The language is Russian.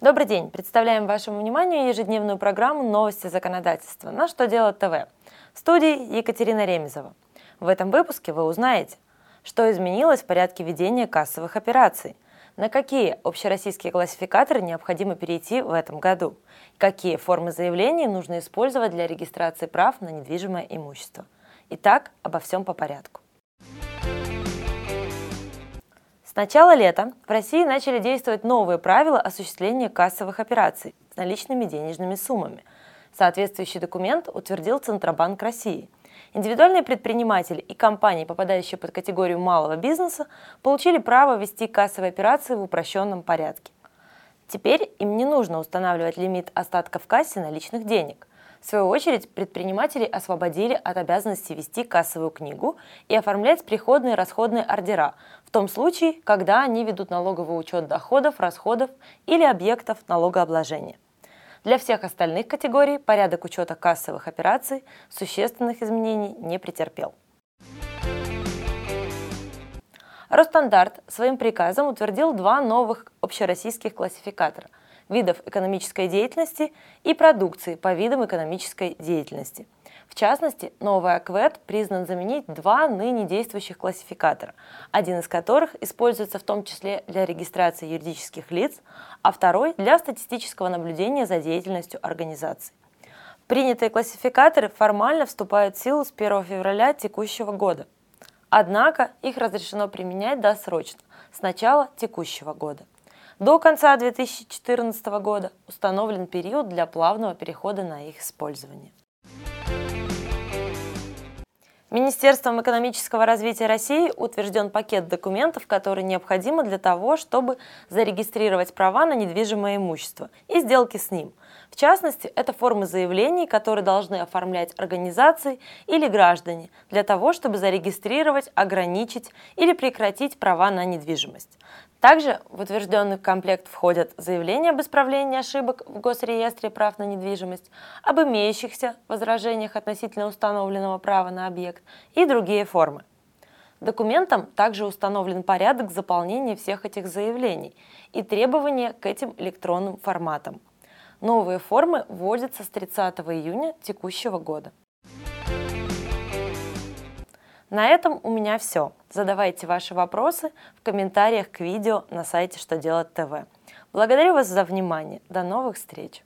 Добрый день! Представляем вашему вниманию ежедневную программу «Новости законодательства» на «Что делать ТВ» в студии Екатерина Ремезова. В этом выпуске вы узнаете, что изменилось в порядке ведения кассовых операций, на какие общероссийские классификаторы необходимо перейти в этом году, какие формы заявлений нужно использовать для регистрации прав на недвижимое имущество. Итак, обо всем по порядку. С начала лета в России начали действовать новые правила осуществления кассовых операций с наличными денежными суммами. Соответствующий документ утвердил Центробанк России. Индивидуальные предприниматели и компании, попадающие под категорию малого бизнеса, получили право вести кассовые операции в упрощенном порядке. Теперь им не нужно устанавливать лимит остатка в кассе наличных денег. В свою очередь, предприниматели освободили от обязанности вести кассовую книгу и оформлять приходные и расходные ордера, в том случае, когда они ведут налоговый учет доходов, расходов или объектов налогообложения. Для всех остальных категорий порядок учета кассовых операций существенных изменений не претерпел. Росстандарт своим приказом утвердил два новых общероссийских классификатора – видов экономической деятельности и продукции по видам экономической деятельности. В частности, новый АКВЭД признан заменить два ныне действующих классификатора, один из которых используется в том числе для регистрации юридических лиц, а второй для статистического наблюдения за деятельностью организаций. Принятые классификаторы формально вступают в силу с 1 февраля текущего года. Однако их разрешено применять досрочно, с начала текущего года. До конца 2014 года установлен период для плавного перехода на их использование. Министерством экономического развития России утвержден пакет документов, которые необходимы для того, чтобы зарегистрировать права на недвижимое имущество и сделки с ним. В частности, это формы заявлений, которые должны оформлять организации или граждане для того, чтобы зарегистрировать, ограничить или прекратить права на недвижимость. Также в утвержденный комплект входят заявления об исправлении ошибок в Госреестре прав на недвижимость, об имеющихся возражениях относительно установленного права на объект и другие формы. Документом также установлен порядок заполнения всех этих заявлений и требования к этим электронным форматам. Новые формы вводятся с 30 июня текущего года. На этом у меня все. Задавайте ваши вопросы в комментариях к видео на сайте Что делать ТВ. Благодарю вас за внимание. До новых встреч!